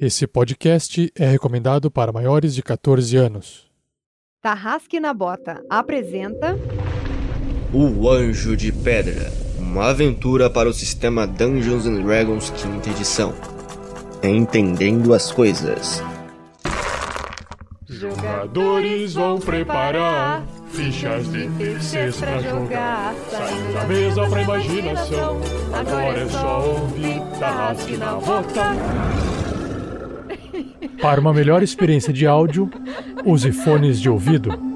Esse podcast é recomendado para maiores de 14 anos. Tarrasque na Bota apresenta. O Anjo de Pedra uma aventura para o sistema Dungeons and Dragons quinta edição. Entendendo as coisas. Jogadores vão preparar fichas difíceis pra jogar. Saindo da mesa pra imaginação. Agora é só ouvir Tarrasque na Bota. Para uma melhor experiência de áudio, use fones de ouvido.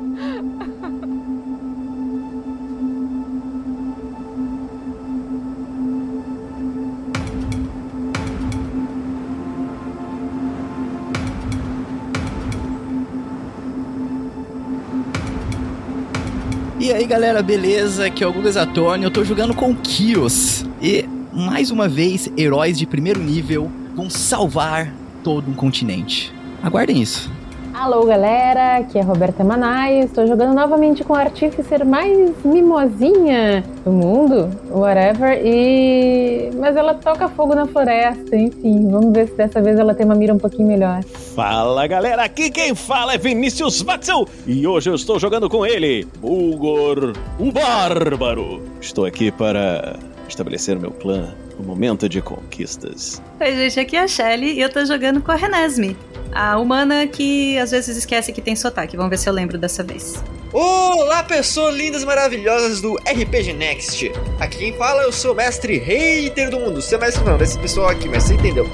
E aí galera, beleza? Aqui é o Gugas Atônio, eu tô jogando com Kios. E mais uma vez, heróis de primeiro nível vão salvar todo um continente. Aguardem isso. Alô galera, aqui é Roberta Manai, estou jogando novamente com a artíficer mais mimosinha do mundo, whatever, e... Mas ela toca fogo na floresta, enfim, vamos ver se dessa vez ela tem uma mira um pouquinho melhor. Fala galera, aqui quem fala é Vinícius Matzel e hoje eu estou jogando com ele, Bulgor, o Bárbaro. Estou aqui para estabelecer meu plano, o momento de conquistas. Oi gente, aqui é a Shelly e eu tô jogando com a Renesme. A humana que às vezes esquece que tem sotaque. Vamos ver se eu lembro dessa vez. Olá, pessoas lindas e maravilhosas do RPG Next. Aqui quem fala eu sou o mestre hater do mundo. Seu mestre não, desse pessoal aqui, mas você entendeu.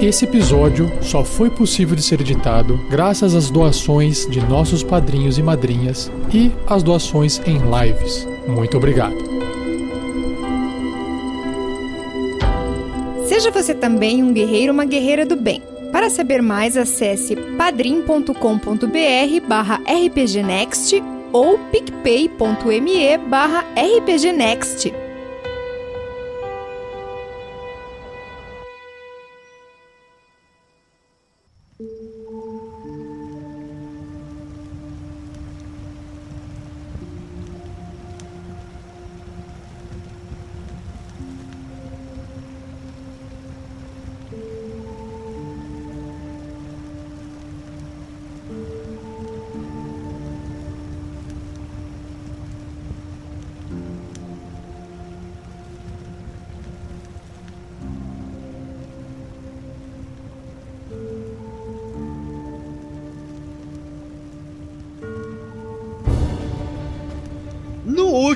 Esse episódio só foi possível de ser editado graças às doações de nossos padrinhos e madrinhas e às doações em lives. Muito obrigado. Seja você também um guerreiro ou uma guerreira do bem. Para saber mais, acesse padrim.com.br barra rpgnext ou picpay.me barra rpgnext.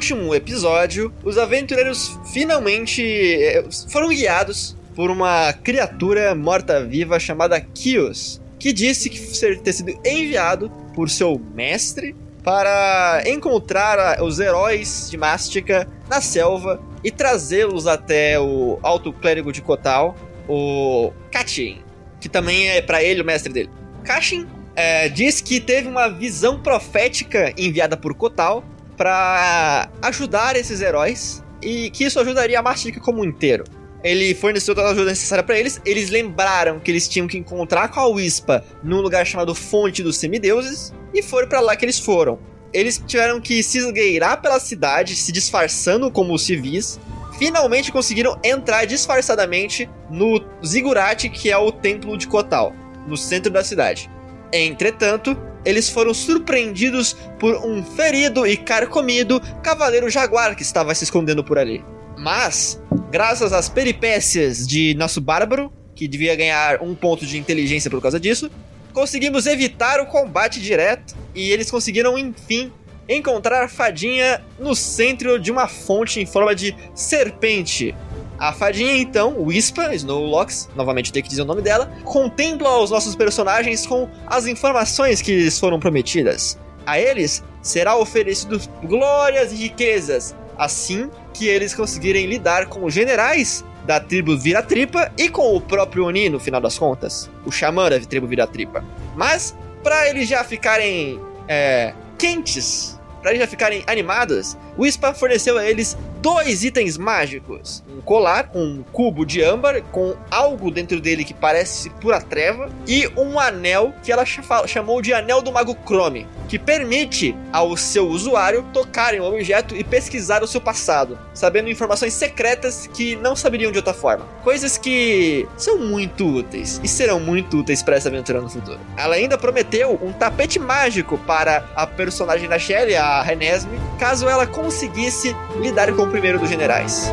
Último episódio, os aventureiros finalmente eh, foram guiados por uma criatura morta-viva chamada Kios, que disse que ser, ter sido enviado por seu mestre para encontrar os heróis de Mástica na selva e trazê-los até o alto clérigo de Kotal, o Kachin, que também é para ele o mestre dele. Kachin eh, diz que teve uma visão profética enviada por Kotal para ajudar esses heróis e que isso ajudaria a Mástica como um inteiro. Ele forneceu toda a ajuda necessária para eles. Eles lembraram que eles tinham que encontrar com a Wispa num lugar chamado Fonte dos Semideuses e foram para lá que eles foram. Eles tiveram que se esgueirar pela cidade, se disfarçando como civis. Finalmente conseguiram entrar disfarçadamente no Zigurate, que é o templo de Kotal, no centro da cidade. Entretanto, eles foram surpreendidos por um ferido e carcomido cavaleiro jaguar que estava se escondendo por ali. Mas, graças às peripécias de nosso bárbaro, que devia ganhar um ponto de inteligência por causa disso, conseguimos evitar o combate direto e eles conseguiram, enfim, encontrar a fadinha no centro de uma fonte em forma de serpente. A fadinha, então, Wispa, Snowlocks, novamente tenho que dizer o nome dela, contempla os nossos personagens com as informações que lhes foram prometidas. A eles será oferecido glórias e riquezas, assim que eles conseguirem lidar com os generais da tribo Viratripa e com o próprio Oni, no final das contas, o xamã da tribo Viratripa. Mas, para eles já ficarem é, quentes, para eles já ficarem animados, o Ispa forneceu a eles dois itens mágicos: um colar, um cubo de âmbar com algo dentro dele que parece pura treva, e um anel que ela chamou de Anel do Mago Chrome, que permite ao seu usuário tocar em um objeto e pesquisar o seu passado, sabendo informações secretas que não saberiam de outra forma. Coisas que são muito úteis e serão muito úteis para essa aventura no futuro. Ela ainda prometeu um tapete mágico para a personagem da Shelly, a Renesme, caso ela conseguisse lidar com o primeiro dos generais.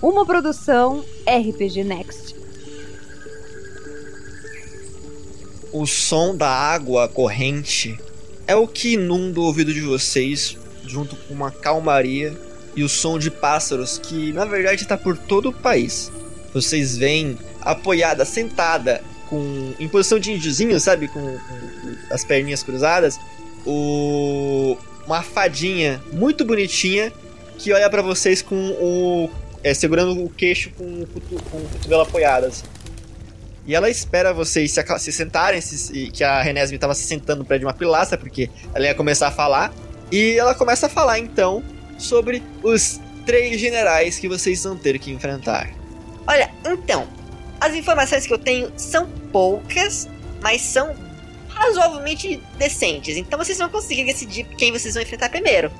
Uma produção RPG Next. O som da água corrente é o que inunda o ouvido de vocês, junto com uma calmaria e o som de pássaros que, na verdade, está por todo o país. Vocês veem apoiada, sentada, com em posição de índiozinho, sabe, com, com as perninhas cruzadas, o uma fadinha muito bonitinha que olha para vocês com o é, segurando o queixo com o, com o cotovelo apoiado. Assim. E ela espera vocês se, se sentarem, se, que a Renesme estava se sentando perto de uma pilastra, porque ela ia começar a falar. E ela começa a falar então sobre os três generais que vocês vão ter que enfrentar. Olha, então, as informações que eu tenho são poucas, mas são razoavelmente decentes. Então vocês vão conseguir decidir quem vocês vão enfrentar primeiro.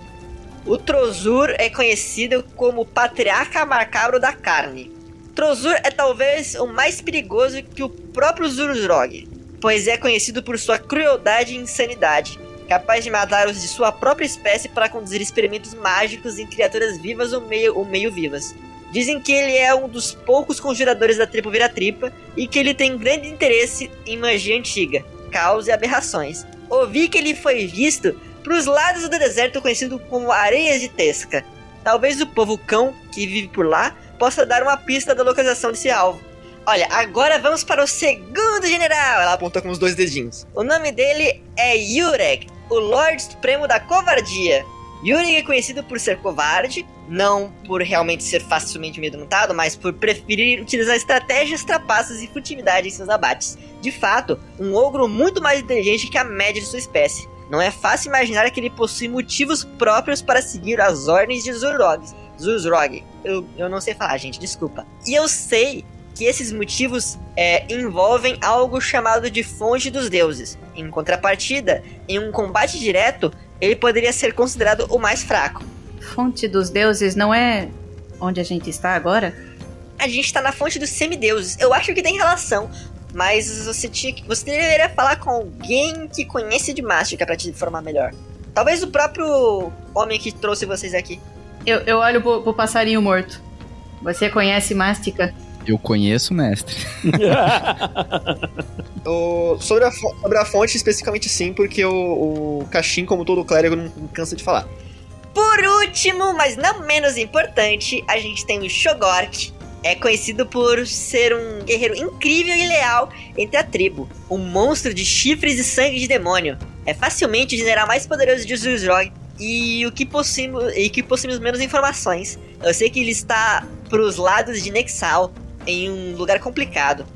O Trozur é conhecido como o patriarca macabro da carne. Trozur é talvez o mais perigoso que o próprio Zuruzrog, pois é conhecido por sua crueldade e insanidade, capaz de matar os de sua própria espécie para conduzir experimentos mágicos em criaturas vivas ou meio, ou meio vivas. Dizem que ele é um dos poucos conjuradores da tribo Vira-Tripa e que ele tem grande interesse em magia antiga, caos e aberrações. Ouvi que ele foi visto para os lados do deserto conhecido como Areias de Tesca. Talvez o povo cão que vive por lá possa dar uma pista da localização desse alvo. Olha, agora vamos para o segundo general. Ela aponta com os dois dedinhos. O nome dele é Yurek, o Lorde Supremo da Covardia. Yurek é conhecido por ser covarde, não por realmente ser facilmente amedrontado, mas por preferir utilizar estratégias trapaças e furtividade em seus abates. De fato, um ogro muito mais inteligente que a média de sua espécie. Não é fácil imaginar que ele possui motivos próprios para seguir as ordens de Zurog. Zurog. Eu, eu não sei falar, gente, desculpa. E eu sei que esses motivos é, envolvem algo chamado de fonte dos deuses. Em contrapartida, em um combate direto, ele poderia ser considerado o mais fraco. Fonte dos deuses não é onde a gente está agora? A gente está na fonte dos semideuses. Eu acho que tem relação, mas você tinha você deveria falar com alguém que conhece de mágica para te informar melhor. Talvez o próprio homem que trouxe vocês aqui. Eu, eu olho pro, pro passarinho morto. Você conhece mástica? Eu conheço, mestre. o, sobre, a, sobre a fonte, especificamente sim, porque o, o Caxim, como todo clérigo, não, não cansa de falar. Por último, mas não menos importante, a gente tem o Shogork. É conhecido por ser um guerreiro incrível e leal entre a tribo. Um monstro de chifres e sangue de demônio. É facilmente o general mais poderoso de Zuzrog. E o que possuímos, e que possuímos menos informações. Eu sei que ele está pros lados de Nexal, em um lugar complicado.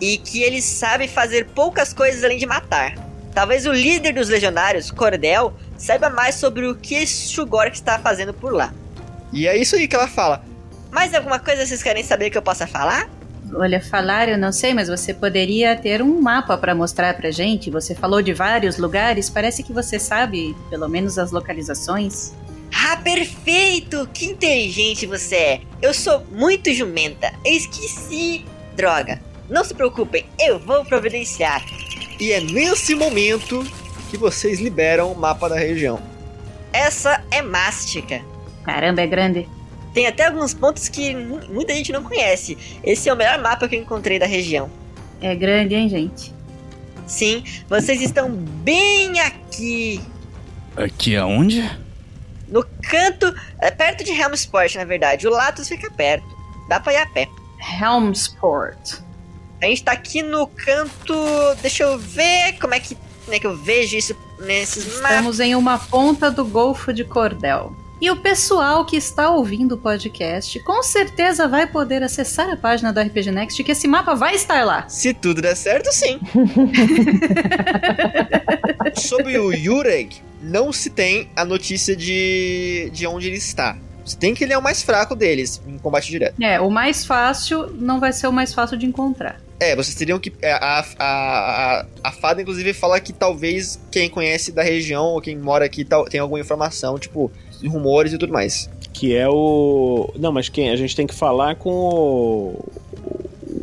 E que ele sabe fazer poucas coisas além de matar. Talvez o líder dos legionários, Cordel, saiba mais sobre o que Shugork está fazendo por lá. E é isso aí que ela fala. Mais alguma coisa vocês querem saber que eu possa falar? Olha, falar eu não sei, mas você poderia ter um mapa para mostrar pra gente. Você falou de vários lugares, parece que você sabe pelo menos as localizações. Ah, perfeito! Que inteligente você é! Eu sou muito jumenta. Eu esqueci. Droga. Não se preocupem, eu vou providenciar. E é nesse momento que vocês liberam o mapa da região. Essa é Mástica. Caramba, é grande. Tem até alguns pontos que muita gente não conhece. Esse é o melhor mapa que eu encontrei da região. É grande, hein, gente? Sim, vocês estão bem aqui. Aqui aonde? No canto, é perto de Helmsport, na verdade. O Latus fica perto. Dá pra ir a pé. Helmsport. A gente tá aqui no canto. Deixa eu ver como é que né, que eu vejo isso nesses Estamos em uma ponta do Golfo de Cordel. E o pessoal que está ouvindo o podcast com certeza vai poder acessar a página do RPG Next que esse mapa vai estar lá. Se tudo der certo, sim. Sobre o Yureg, não se tem a notícia de, de onde ele está. Se tem que ele é o mais fraco deles em combate direto. É, o mais fácil não vai ser o mais fácil de encontrar. É, vocês teriam que. é, A, a, a, a fada, inclusive, fala que talvez quem conhece da região ou quem mora aqui tal, tem alguma informação, tipo, rumores e tudo mais. Que é o. Não, mas quem? A gente tem que falar com o.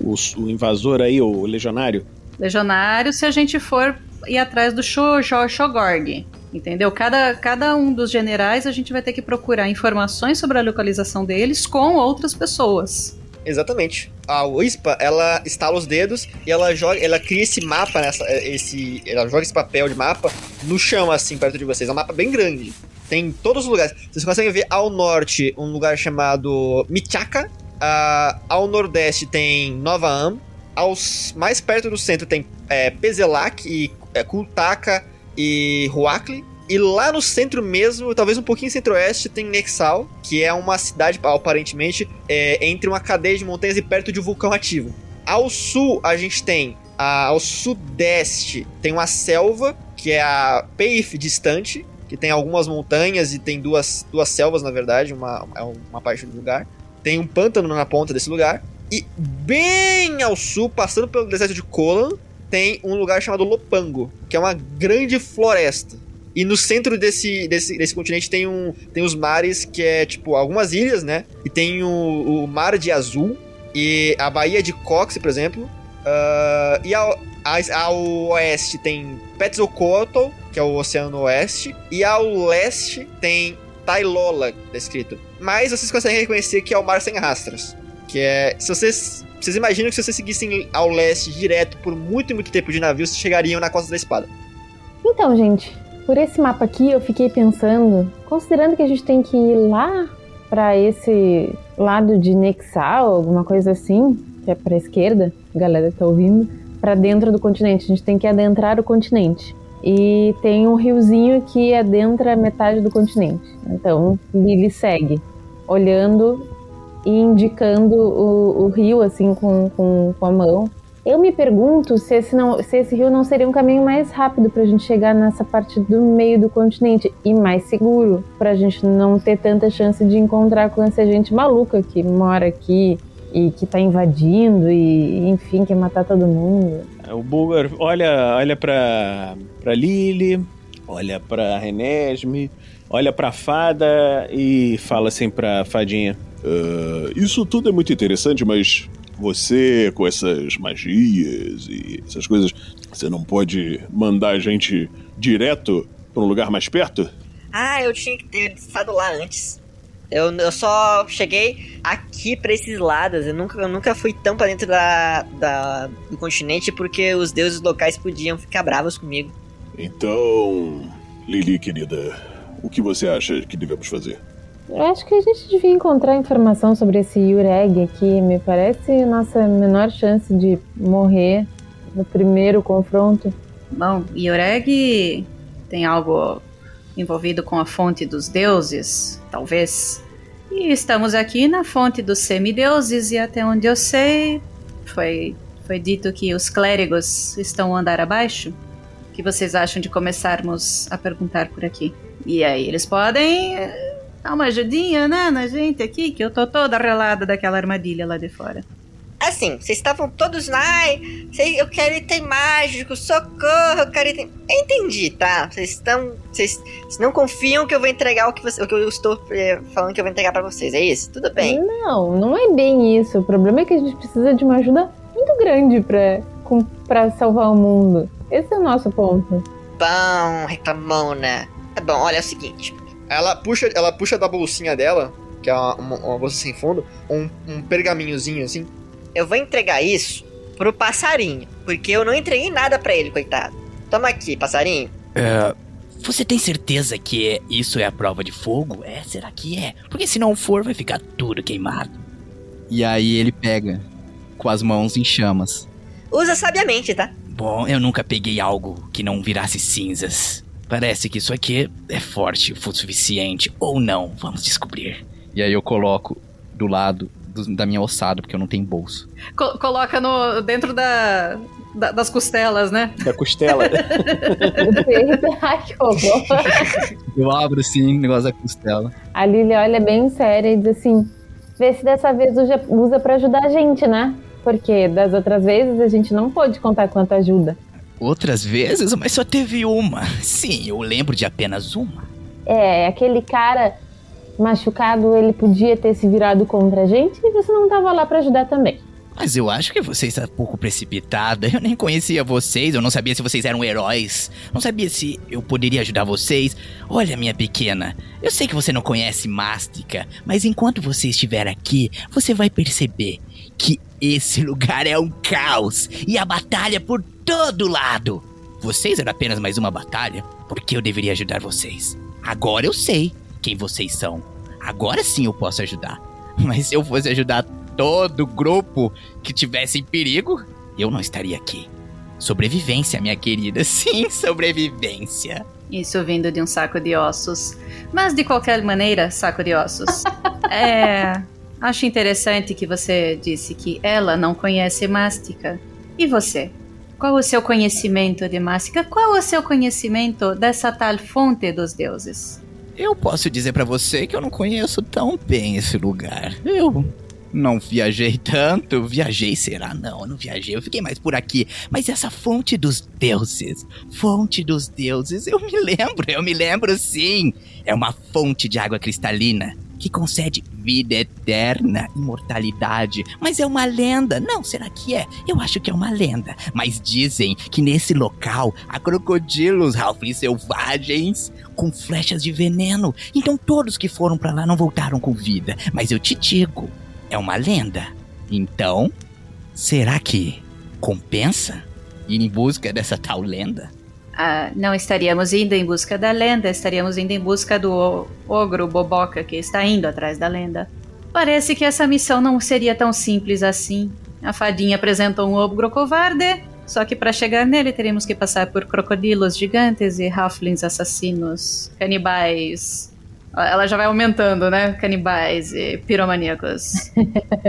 O, o invasor aí, o legionário. Legionário, se a gente for ir atrás do Sho- Sho- Shogorg. Entendeu? Cada, cada um dos generais a gente vai ter que procurar informações sobre a localização deles com outras pessoas. Exatamente. A Wispa, ela estala os dedos e ela joga, ela cria esse mapa nessa, esse, ela joga esse papel de mapa no chão assim perto de vocês. É um mapa bem grande. Tem em todos os lugares. Vocês conseguem ver ao norte um lugar chamado Michaka, ah, ao nordeste tem Nova Am, aos mais perto do centro tem é, Pezelak e é, Kultaka e Huakli. E lá no centro mesmo, talvez um pouquinho centro-oeste, tem Nexal, que é uma cidade, aparentemente, é, entre uma cadeia de montanhas e perto de um vulcão ativo. Ao sul, a gente tem. a- ao sudeste, tem uma selva, que é a Peif distante, que tem algumas montanhas e tem duas, duas selvas, na verdade, uma, é uma parte do lugar. Tem um pântano na ponta desse lugar. E bem ao sul, passando pelo deserto de Kolan, tem um lugar chamado Lopango, que é uma grande floresta. E no centro desse, desse, desse continente tem, um, tem os mares, que é tipo algumas ilhas, né? E tem o, o Mar de Azul e a Baía de Cox, por exemplo. Ah, e ao, ao oeste tem Petzalcoatl, que é o Oceano Oeste. E ao leste tem Tailola, descrito. Mas vocês conseguem reconhecer que é o Mar Sem Rastros. Que é. Se vocês. Vocês imaginam que se vocês seguissem ao leste direto por muito, muito tempo de navio, vocês chegariam na Costa da Espada. Então, gente, por esse mapa aqui eu fiquei pensando, considerando que a gente tem que ir lá pra esse lado de Nexal, alguma coisa assim, que é pra esquerda, a galera tá ouvindo, pra dentro do continente. A gente tem que adentrar o continente. E tem um riozinho que adentra metade do continente. Então, Lily segue, olhando e indicando o, o rio, assim, com, com, com a mão. Eu me pergunto se esse, não, se esse rio não seria um caminho mais rápido pra gente chegar nessa parte do meio do continente e mais seguro, pra gente não ter tanta chance de encontrar com essa gente maluca que mora aqui e que tá invadindo e, enfim, quer matar todo mundo. O Bulgar olha, olha pra, pra Lily, olha pra Renesme, olha pra fada e fala assim pra fadinha. Ah, isso tudo é muito interessante, mas você, com essas magias e essas coisas, você não pode mandar a gente direto pra um lugar mais perto? Ah, eu tinha que ter estado lá antes. Eu, eu só cheguei aqui pra esses lados. Eu nunca, eu nunca fui tão pra dentro da, da, do continente porque os deuses locais podiam ficar bravos comigo. Então, Lili, querida, o que você acha que devemos fazer? Eu acho que a gente devia encontrar informação sobre esse Yureg aqui. Me parece nossa menor chance de morrer no primeiro confronto. Bom, Yoreg tem algo envolvido com a fonte dos deuses, talvez. E estamos aqui na fonte dos semideuses, e até onde eu sei, foi, foi dito que os clérigos estão andar abaixo. O que vocês acham de começarmos a perguntar por aqui? E aí, eles podem dar uma ajudinha, né, na gente aqui, que eu tô toda relada daquela armadilha lá de fora. Assim, vocês estavam todos lá. "Ai, sei- Eu quero item mágico, socorro, eu quero item. Eu entendi, tá? Vocês estão. Vocês não confiam que eu vou entregar o que, você, o que eu estou eh, falando que eu vou entregar pra vocês, é isso? Tudo bem. Não, não é bem isso. O problema é que a gente precisa de uma ajuda muito grande pra, com, pra salvar o mundo. Esse é o nosso ponto. Bom, reclamona. Tá bom, olha é o seguinte. Ela puxa, ela puxa da bolsinha dela, que é uma, uma- uma bolsa sem fundo, um, um pergaminhozinho assim. Eu vou entregar isso pro passarinho. Porque eu não entreguei nada pra ele, coitado. Toma aqui, passarinho. É, você tem certeza que é- isso é a prova de fogo? É, será que é? Porque se não for, vai ficar tudo queimado. E aí ele pega com as mãos em chamas. Usa sabiamente, tá? Bom, eu nunca peguei algo que não virasse cinzas. Parece que isso aqui é forte o suficiente. Ou não, vamos descobrir. E aí eu coloco do lado do- da minha ossada, porque eu não tenho bolso. Co- coloca no, dentro da, da- das costelas, né? Da costela. Ai, que horror. Eu abro assim, o negócio da costela. A Lily olha bem séria e diz assim: vê se dessa vez usa, usa pra ajudar a gente, né? Porque das outras vezes a gente não pôde contar quanto ajuda. Outras vezes, mas só teve uma. Sim, eu lembro de apenas uma. É, aquele cara machucado, ele podia ter se virado contra a gente e você não tava lá pra ajudar também. Mas eu acho que você está um pouco precipitada. Eu nem conhecia vocês, eu não sabia se vocês eram heróis. Não sabia se eu poderia ajudar vocês. Olha, minha pequena, eu sei que você não conhece Mástica, mas enquanto você estiver aqui, você vai perceber que esse lugar é um caos e a batalha por todo lado. Vocês eram apenas mais uma batalha, por que eu deveria ajudar vocês? Agora eu sei quem vocês são. Agora sim eu posso ajudar. Mas se eu fosse ajudar todo grupo que tivesse em perigo, eu não estaria aqui. Sobrevivência, minha querida. Sim, sobrevivência. Isso vindo de um saco de ossos. Mas de qualquer maneira, saco de ossos. é. Acho interessante que você disse que ela não conhece Mástica. E você? Qual o seu conhecimento de Mástica? Qual o seu conhecimento dessa tal fonte dos deuses? Eu posso dizer pra você que eu não conheço tão bem esse lugar. Eu não viajei tanto. Viajei, será? Não, eu não viajei. Eu fiquei mais por aqui. Mas essa fonte dos deuses, fonte dos deuses, eu me lembro, eu me lembro sim. É uma fonte de água cristalina que concede vida eterna, imortalidade. Mas é uma lenda. Não, será que é? Eu acho que é uma lenda. Mas dizem que nesse local há crocodilos, halflings selvagens com flechas de veneno. Então todos que foram pra lá não voltaram com vida. Mas eu te digo, é uma lenda. Então, será que compensa ir em busca dessa tal lenda? Ah, não estaríamos indo em busca da lenda, estaríamos indo em busca do ogro boboca que está indo atrás da lenda. Parece que essa missão não seria tão simples assim. A fadinha apresentou um ogro covarde, só que para chegar nele teríamos que passar por crocodilos gigantes e halflings assassinos, canibais. Ela já vai aumentando, né? Canibais e piromaníacos.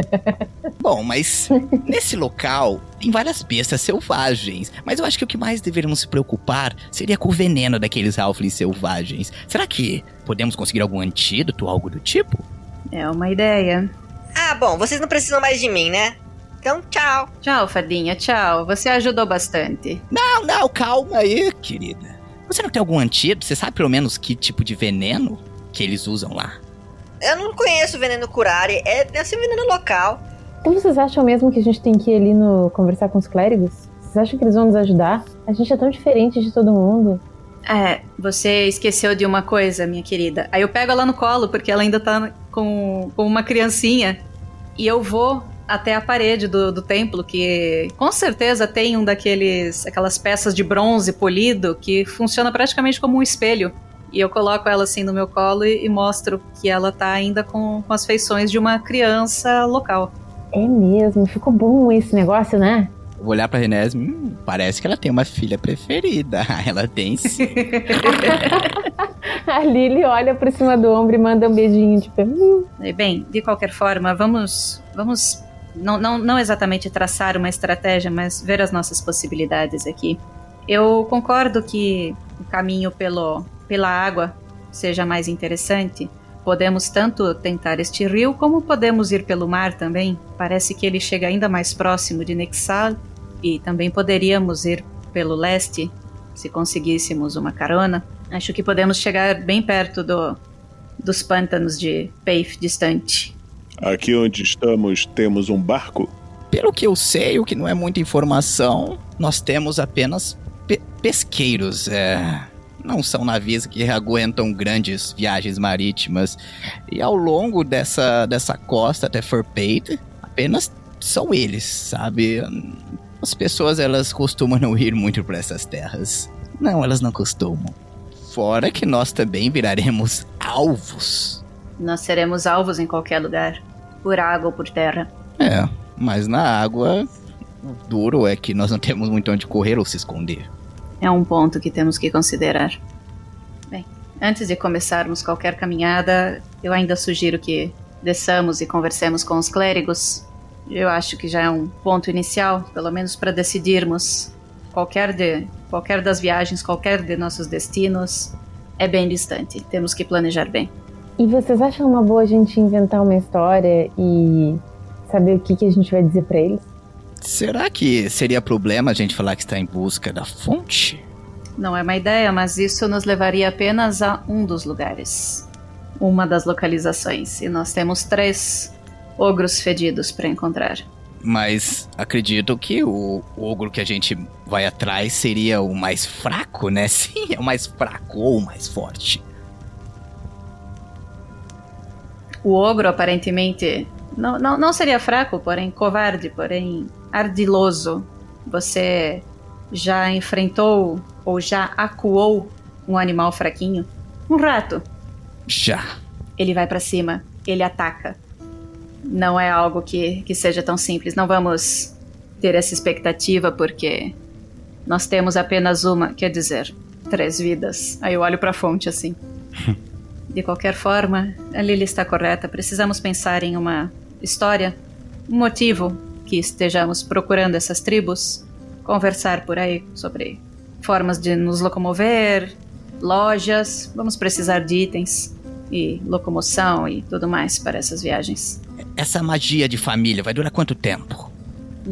Bom, mas nesse local tem várias bestas selvagens. Mas eu acho que o que mais deveríamos se preocupar seria com o veneno daqueles halflings selvagens. Será que podemos conseguir algum antídoto ou algo do tipo? É uma ideia. Ah, bom, vocês não precisam mais de mim, né? Então, tchau. Tchau, fadinha, tchau. Você ajudou bastante. Não, não, calma aí, querida. Você não tem algum antídoto? Você sabe pelo menos que tipo de veneno que eles usam lá? Eu não conheço o veneno curare, é, deve ser veneno local. Então vocês acham mesmo que a gente tem que ir ali no conversar com os clérigos? Vocês acham que eles vão nos ajudar? A gente é tão diferente de todo mundo. É, você esqueceu de uma coisa, minha querida. Aí eu pego ela no colo, porque ela ainda tá com, com uma criancinha. E eu vou até a parede do, do templo, que com certeza tem um daqueles. aquelas peças de bronze polido que funciona praticamente como um espelho. E eu coloco ela assim no meu colo e, e mostro que ela tá ainda com, com as feições de uma criança local. É mesmo, ficou bom esse negócio, né? Eu vou olhar pra Renés, hum, parece que ela tem uma filha preferida. ela tem sim. A Lily olha por cima do ombro e manda um beijinho, tipo, hum, E, Bem, de qualquer forma, vamos. Vamos. Não, não, não exatamente traçar uma estratégia, mas ver as nossas possibilidades aqui. Eu concordo que o caminho pelo, pela água seja mais interessante. Podemos tanto tentar este rio, como podemos ir pelo mar também. Parece que ele chega ainda mais próximo de Nexal. E também poderíamos ir pelo leste, se conseguíssemos uma carona. Acho que podemos chegar bem perto do, dos pântanos de Peif distante. Aqui onde estamos temos um barco? Pelo que eu sei, o que não é muita informação, nós temos apenas pe- pesqueiros. É, não são navios que aguentam grandes viagens marítimas. E ao longo dessa, dessa costa até Forpate, apenas são eles, sabe? As pessoas elas costumam não ir muito para essas terras. Não, elas não costumam. Fora que nós também viraremos alvos. Nós seremos alvos em qualquer lugar, por água ou por terra. É, mas na água, o duro é que nós não temos muito onde correr ou se esconder. É um ponto que temos que considerar. Antes de começarmos qualquer caminhada, eu ainda sugiro que desçamos e conversemos com os clérigos. Eu acho que já é um ponto inicial, pelo menos para decidirmos qualquer de qualquer das viagens, qualquer de nossos destinos é bem distante. Temos que planejar bem. E vocês acham uma boa a gente inventar uma história e saber o que, que a gente vai dizer pra eles? Será que seria problema a gente falar que está em busca da fonte? Não é uma ideia, mas isso nos levaria apenas a um dos lugares. Uma das localizações. E nós temos três ogros fedidos para encontrar. Mas acredito que o ogro que a gente vai atrás seria o mais fraco, né? Sim, é o mais fraco ou o mais forte. O ogro aparentemente não, não, não seria fraco, porém covarde, porém ardiloso. Você já enfrentou ou já acuou um animal fraquinho? Um rato. Já. Ele vai para cima, ele ataca. Não é algo que, que seja tão simples. Não vamos ter essa expectativa porque nós temos apenas uma, quer dizer, três vidas. Aí eu olho para a fonte assim. De qualquer forma, a Lily está correta. Precisamos pensar em uma história, um motivo que estejamos procurando essas tribos, conversar por aí sobre formas de nos locomover, lojas. Vamos precisar de itens e locomoção e tudo mais para essas viagens. Essa magia de família vai durar quanto tempo?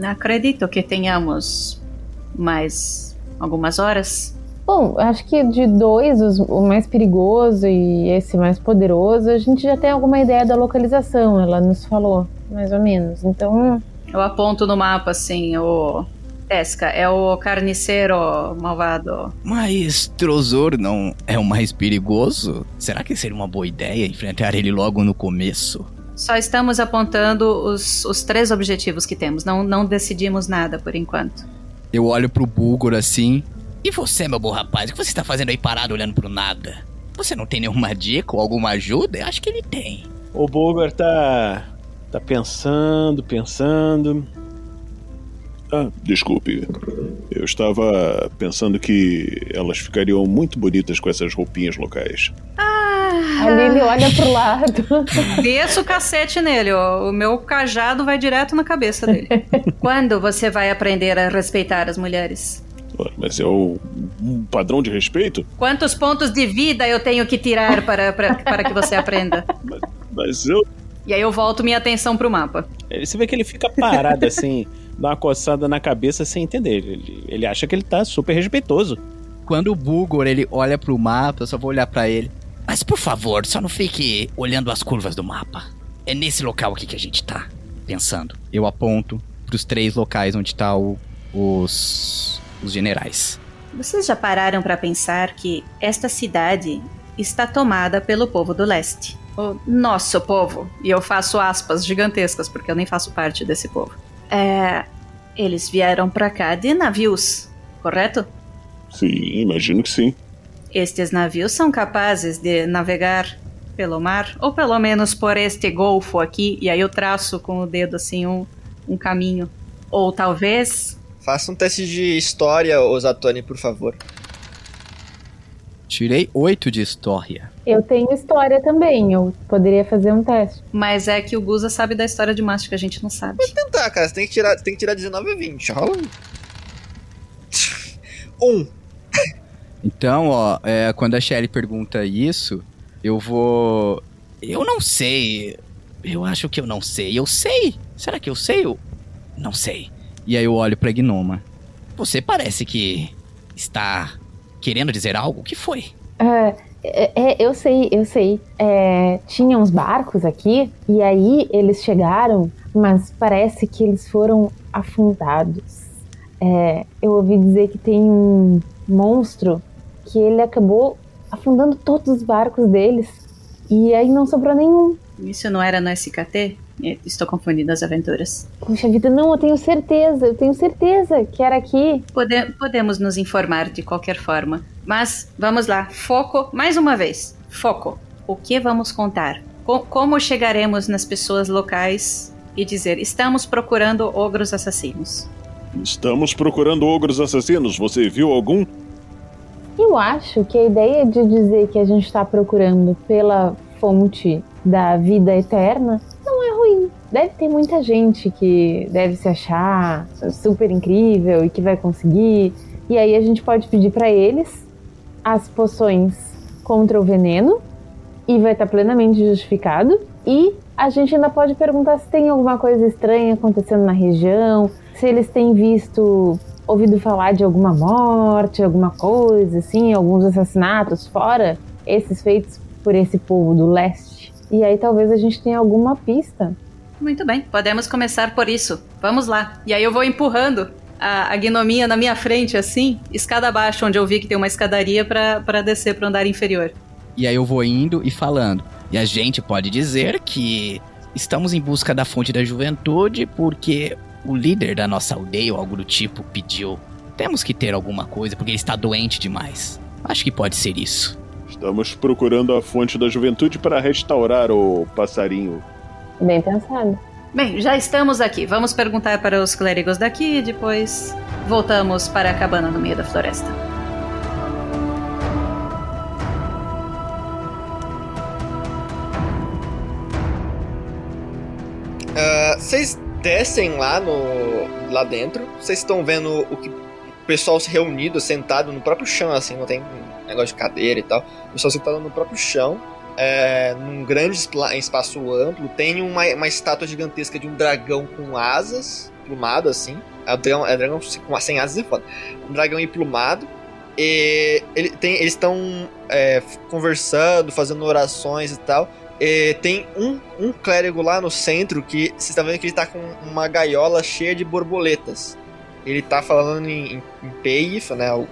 Acredito que tenhamos mais algumas horas. Bom, acho que de dois, os- o mais perigoso e esse mais poderoso, a gente já tem alguma ideia da localização. Ela nos falou, mais ou menos. Então, Eu aponto no mapa assim, o Tesca, é o carniceiro malvado. Mas Trozor não é o mais perigoso? Será que seria uma boa ideia enfrentar ele logo no começo? Só estamos apontando os, os três objetivos que temos. Não, não decidimos nada por enquanto. Eu olho pro Bulgor assim. E você, meu bom rapaz, o que você está fazendo aí parado olhando pro nada? Você não tem nenhuma dica ou alguma ajuda? Eu acho que ele tem. O Bulgar tá. Tá pensando, pensando. Ah, desculpe. Eu estava pensando que elas ficariam muito bonitas com essas roupinhas locais. a Lily olha pro lado. Desça o cacete nele, ó. O meu cajado vai direto na cabeça dele. Quando você vai aprender a respeitar as mulheres? Mas é o um padrão de respeito? Quantos pontos de vida eu tenho que tirar para, para, para que você aprenda? Mas eu. E aí eu volto minha atenção pro mapa. Você vê que ele fica parado assim, dá uma coçada na cabeça sem entender. Ele, ele acha que ele tá super respeitoso. Quando o Bulgor ele olha pro mapa, eu só vou olhar pra ele. Mas por favor, só não fique olhando as curvas do mapa. É nesse local aqui que a gente tá pensando. Eu aponto pros três locais onde tá o- os os generais. Vocês já pararam para pensar que esta cidade está tomada pelo povo do leste? O nosso povo. E eu faço aspas gigantescas porque eu nem faço parte desse povo. É, eles vieram para cá de navios, correto? Sim, imagino que sim. Estes navios são capazes de navegar pelo mar, ou pelo menos por este golfo aqui, e aí eu traço com o dedo assim um, um caminho. Ou talvez Faça um teste de história, Osatoni, por favor. Tirei oito de história. Eu tenho história também, eu poderia fazer um teste. Mas é que o Guza sabe da história de Mastro que a gente não sabe. Tentar, cara, você tem que tirar, tem que tirar 19 ou 20. Rola. Um. Então, ó, é, quando a Shelly pergunta isso, eu vou. Eu não sei. Eu acho que eu não sei. Eu sei. Será que eu sei? Eu não sei. E aí eu olho pra Gnoma. Você parece que está querendo dizer algo? O que foi? Ah, é, é, eu sei, eu sei. É, tinha uns barcos aqui e aí eles chegaram, mas parece que eles foram afundados. É, eu ouvi dizer que tem um monstro que ele acabou afundando todos os barcos deles e aí não sobrou nenhum. Isso não era no SKT? Eu Estou confundindo as aventuras. Puxa vida, não, eu tenho certeza, eu tenho certeza que era aqui. Pode- podemos nos informar de qualquer forma. Mas vamos lá, foco mais uma vez. Foco. O que vamos contar? Co- como chegaremos nas pessoas locais e dizer: estamos procurando ogros assassinos? Estamos procurando ogros assassinos. Você viu algum? Eu acho que a ideia de dizer que a gente está procurando pela fonte da vida eterna é. Deve ter muita gente que deve se achar super incrível e que vai conseguir. E aí a gente pode pedir para eles as poções contra o veneno e vai estar plenamente justificado. E a gente ainda pode perguntar se tem alguma coisa estranha acontecendo na região, se eles têm visto, ouvido falar de alguma morte, alguma coisa assim, alguns assassinatos fora esses feitos por esse povo do leste. E aí talvez a gente tenha alguma pista. Muito bem, podemos começar por isso. Vamos lá. E aí eu vou empurrando a, a gnominha na minha frente, assim, escada abaixo, onde eu vi que tem uma escadaria para descer para o andar inferior. E aí eu vou indo e falando. E a gente pode dizer que estamos em busca da fonte da juventude porque o líder da nossa aldeia ou algo do tipo pediu. Temos que ter alguma coisa porque ele está doente demais. Acho que pode ser isso. Estamos procurando a fonte da juventude para restaurar o passarinho. Bem pensado. Bem, já estamos aqui. Vamos perguntar para os clérigos daqui e depois voltamos para a cabana no meio da floresta. Ah, Vocês descem lá no lá dentro. Vocês estão vendo o que o pessoal se reunido, sentado no próprio chão, assim, não tem negócio de cadeira e tal. O pessoal sentado no próprio chão, é, num grande espaço amplo. Tem uma, uma estátua gigantesca de um dragão com asas, plumado assim. É dragão, é dragão sem asas é foda. Um dragão emplumado. E ele tem, eles estão é, conversando, fazendo orações e tal. E tem um, um clérigo lá no centro que vocês estão vendo que ele tá com uma gaiola cheia de borboletas. Ele tá falando em, em, em Peif, né? um-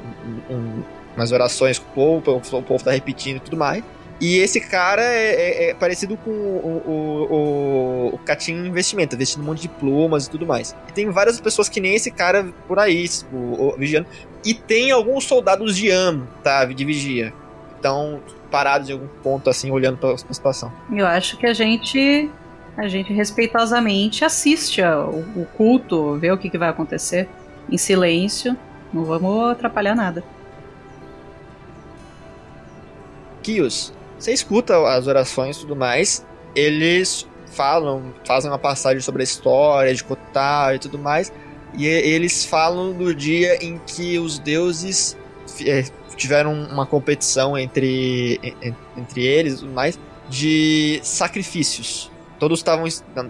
um- umas orações com o povo, o povo tá repetindo e tudo mais. E esse cara é, é- é parecido com o, o, o, o Catim Investimento, vestindo um monte de plumas e tudo mais. E tem várias pessoas que nem esse cara por aí, tipo, o- vigiando. E tem alguns soldados de AM, tá? De vigia. Estão parados em algum ponto, assim, olhando pra, pra situação. Eu acho que a gente a gente respeitosamente assiste ao o culto, vê o que, que vai acontecer em silêncio. Não vamos atrapalhar nada. Kios, você escuta as orações e tudo mais, eles falam, fazem uma passagem sobre a história de Kotal e tudo mais, e eles falam do dia em que os deuses eh, tiveram uma competição entre, en- entre eles e tudo mais de sacrifícios. Todos estavam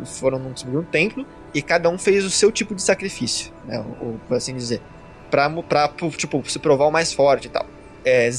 foram num um templo e cada um fez o seu tipo de sacrifício, né, ou, por assim dizer, pra tipo, se provar o mais forte e tal é,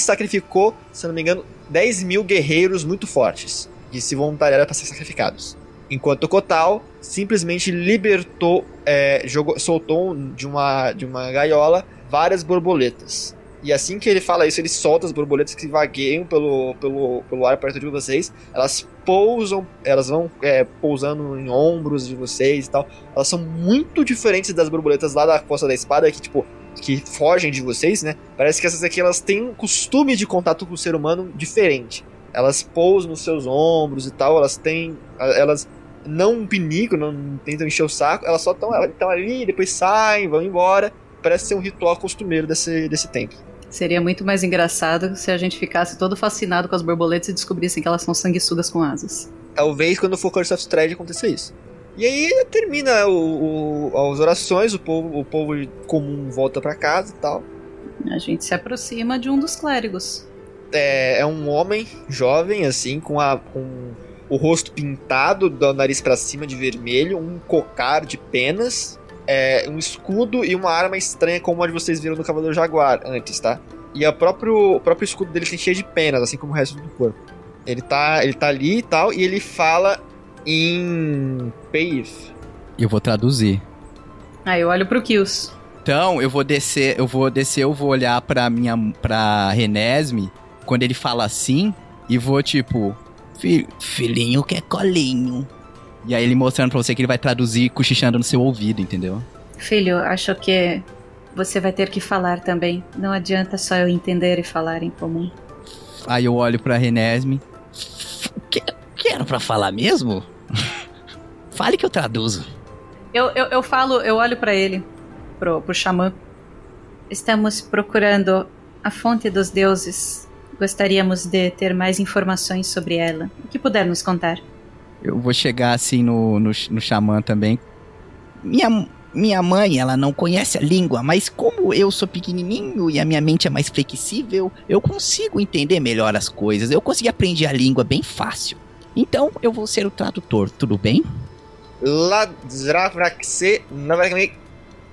sacrificou, se não me engano, 10 mil guerreiros muito fortes que se voluntariaram para ser sacrificados. Enquanto Kotal simplesmente libertou, é, jogou, soltou de uma, de uma gaiola várias borboletas. E assim que ele fala isso, ele solta as borboletas que vagueiam pelo, pelo, pelo ar perto de vocês. Elas pousam, elas vão é, pousando em ombros de vocês e tal. Elas são muito diferentes das borboletas lá da Costa da Espada, que tipo, que fogem de vocês, né? Parece que essas aqui elas têm um costume de contato com o ser humano diferente. Elas pousam nos seus ombros e tal, elas têm. Elas não pinicam, não tentam encher o saco, elas só estão ali, depois saem, vão embora. Parece ser um ritual costumeiro desse, desse templo. Seria muito mais engraçado se a gente ficasse todo fascinado com as borboletas e descobrissem que elas são sanguessugas com asas. Talvez quando for Curse of Strahd aconteça isso. E aí termina o, o- as orações, o povo, o povo comum volta pra casa e tal. A gente se aproxima de um dos clérigos. É, é um homem jovem, assim, com, a, com o rosto pintado, do nariz pra cima de vermelho, um cocar de penas, é, um escudo e uma arma estranha como a de vocês viram no Cavaleiro Jaguar antes, tá? E a próprio, o próprio escudo dele tem cheio de penas, assim como o resto do corpo. Ele tá, ele tá ali e tal, e ele fala em Peif. Eu vou traduzir. Aí eu olho pro Kills. Então, eu vou descer, eu vou descer, eu vou olhar pra minha pra Renesme quando ele fala assim e vou tipo, "Fi- filhinho que é colinho. E aí ele mostrando pra você que ele vai traduzir cochichando no seu ouvido, entendeu? Filho, acho que você vai ter que falar também. Não adianta só eu entender e falar em comum. Aí eu olho pra Renesme. Que, que era pra falar mesmo? Fale que eu traduzo. Eu, eu, eu falo, eu olho pra ele, pro, pro xamã. Estamos procurando a fonte dos deuses. Gostaríamos de ter mais informações sobre ela. O que puder nos contar? Eu vou chegar assim no, no, no xamã também. Minha, minha mãe, ela não conhece a língua, mas como eu sou pequenininho e a minha mente é mais flexível, eu consigo entender melhor as coisas. Eu consegui aprender a língua bem fácil. Então, eu vou ser o tradutor, tudo bem?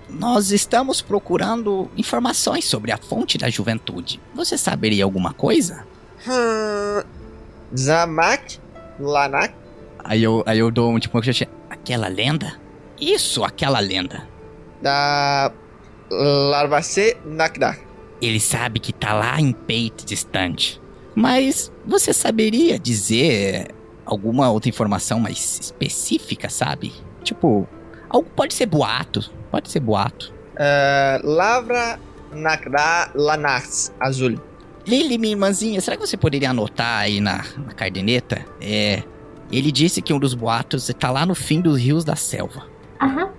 Nós estamos procurando informações sobre a fonte da juventude. Você saberia alguma coisa? Hum, Zamak Lanak. Aí eu, aí eu dou um tipo, aquela lenda? Isso, aquela lenda. Da Larvase Nakda. Ele sabe que tá lá em peito distante. Mas você saberia dizer alguma outra informação mais específica, sabe? Tipo, algo pode ser boato. Pode ser boato. Uh, Lavra Nakda Lanax Azul. Lili, minha irmãzinha, será que você poderia anotar aí na, na cardeneta? É. Ele disse que um dos boatos tá lá no fim dos rios da selva. Aham.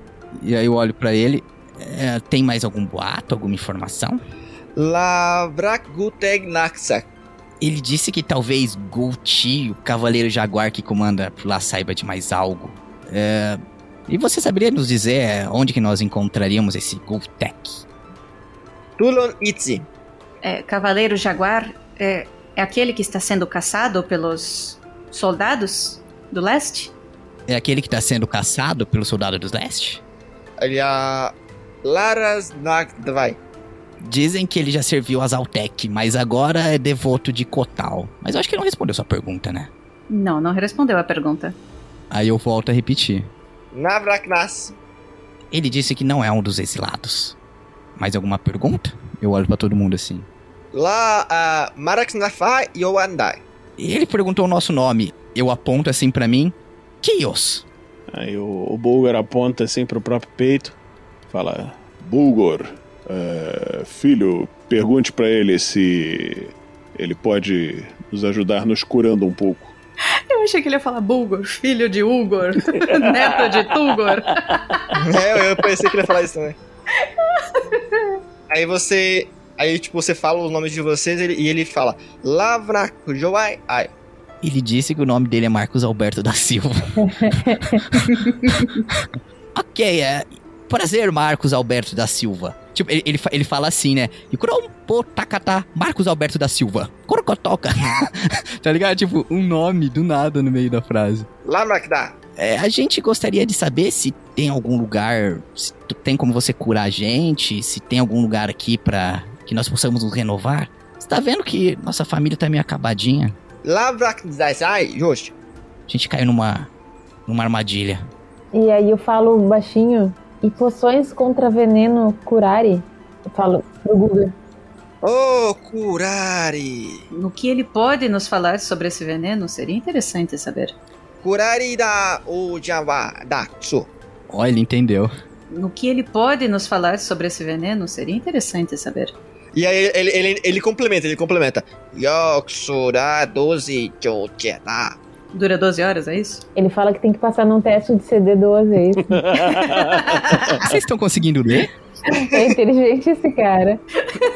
E aí eu olho para ele. É, tem mais algum boato, alguma informação? Lavrak Guteg Naksak. Ele disse que talvez Gulti, o cavaleiro jaguar que comanda por lá, saiba de mais algo. É, e você saberia nos dizer onde que nós encontraríamos esse Gultek? Tulon Itzi. É, Cavaleiro Jaguar é, é aquele que está sendo caçado pelos soldados do leste? É aquele que está sendo caçado pelo soldado do leste? Olha. Laras Nakdvai. Dizem que ele já serviu a Zaltec, mas agora é devoto de Kotal. Mas eu acho que ele não respondeu sua pergunta, né? Não, não respondeu a pergunta. Aí eu volto a repetir. Navraknas. Ele disse que não é um dos exilados. Mais alguma pergunta? Eu olho para todo mundo assim. Lá, uh, Maraksnafai Yoandai. Ele perguntou o nosso nome. Eu aponto assim para mim. Kios. Aí o, o Bulgor aponta assim pro próprio peito. Fala: Bulgor, é, filho, pergunte para ele se ele pode nos ajudar nos curando um pouco. Eu achei que ele ia falar Bulgor, filho de Ugor, neto de Tugor. É, eu pensei que ele ia falar isso também. Aí você. Aí, tipo, você fala os nomes de vocês e ele fala Lavra Joai Ai. Ele disse que o nome dele é Marcos Alberto da Silva. ok, é. Prazer, Marcos Alberto da Silva. Tipo, ele, ele, ele fala assim, né? E Kurompo Takata Marcos Alberto da Silva. Corocotoca. tá ligado? Tipo, um nome do nada no meio da frase. Lamrakda. É, a gente gostaria de saber se tem algum lugar, se tu- tem como você curar a gente, se tem algum lugar aqui pra que nós possamos nos renovar. Você tá vendo que nossa família tá meio acabadinha? Lavrakdai Yoshi. A gente caiu numa, numa armadilha. E aí eu falo baixinho. E poções contra veneno curare? Eu falo pro Guga. Oh, Kurari. No que ele pode nos falar sobre esse veneno seria interessante saber. Kurari da Ojava da Su. Ó, ele entendeu. No que ele pode nos falar sobre esse veneno seria interessante saber. E aí ele, ele, ele complementa, ele complementa. Yoksura 12 Jojena. Dura 12 horas, é isso? Ele fala que tem que passar num teste de CD12, é isso? Vocês estão conseguindo ler? É inteligente esse cara.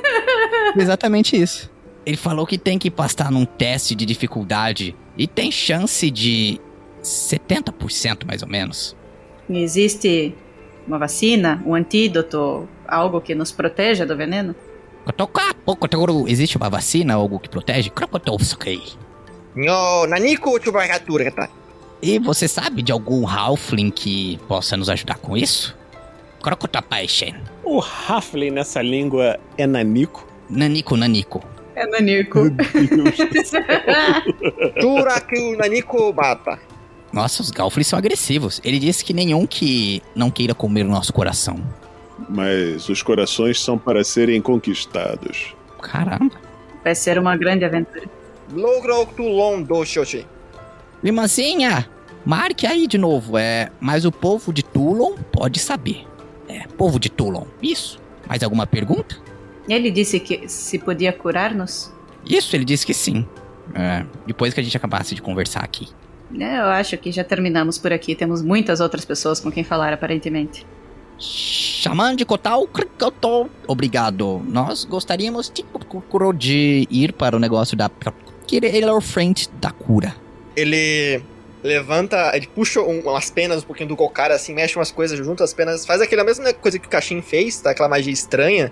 Exatamente isso. Ele falou que tem que passar num teste de dificuldade e tem chance de 70% mais ou menos. Existe uma vacina, um antídoto, algo que nos proteja do veneno? Kotoka, Existe uma vacina, algo que protege? Krokotovsky. No Naniko Chubakatura. E você sabe de algum Halfling que possa nos ajudar com isso? Krokotapaishen. O Halfling nessa língua é nanico. Naniko, Naniko. É Nanico. Turaku Naniko Bata. Nossa, os Halflings são agressivos. Ele disse que nenhum que não queira comer o nosso coração. Mas os corações são para serem conquistados. Caramba. Vai ser uma grande aventura. Logro Tulon do Shoshi. Irmãzinha, marque aí de novo. É, mas o povo de Tulon pode saber. É, povo de Tulon. Isso. Mais alguma pergunta? Ele disse que se podia curar-nos? Isso, ele disse que sim. É, depois que a gente acabasse de conversar aqui. É, Eu acho que já terminamos por aqui. Temos muitas outras pessoas com quem falar, aparentemente. Xamã de Kotal, obrigado. Nós gostaríamos de, de ir para o negócio da Kirelor Frente da cura. Ele levanta, ele puxa um, umas penas um pouquinho do Kokara, assim, mexe umas coisas junto às penas, faz aquela mesma coisa que o Kashin fez, tá? Aquela magia estranha.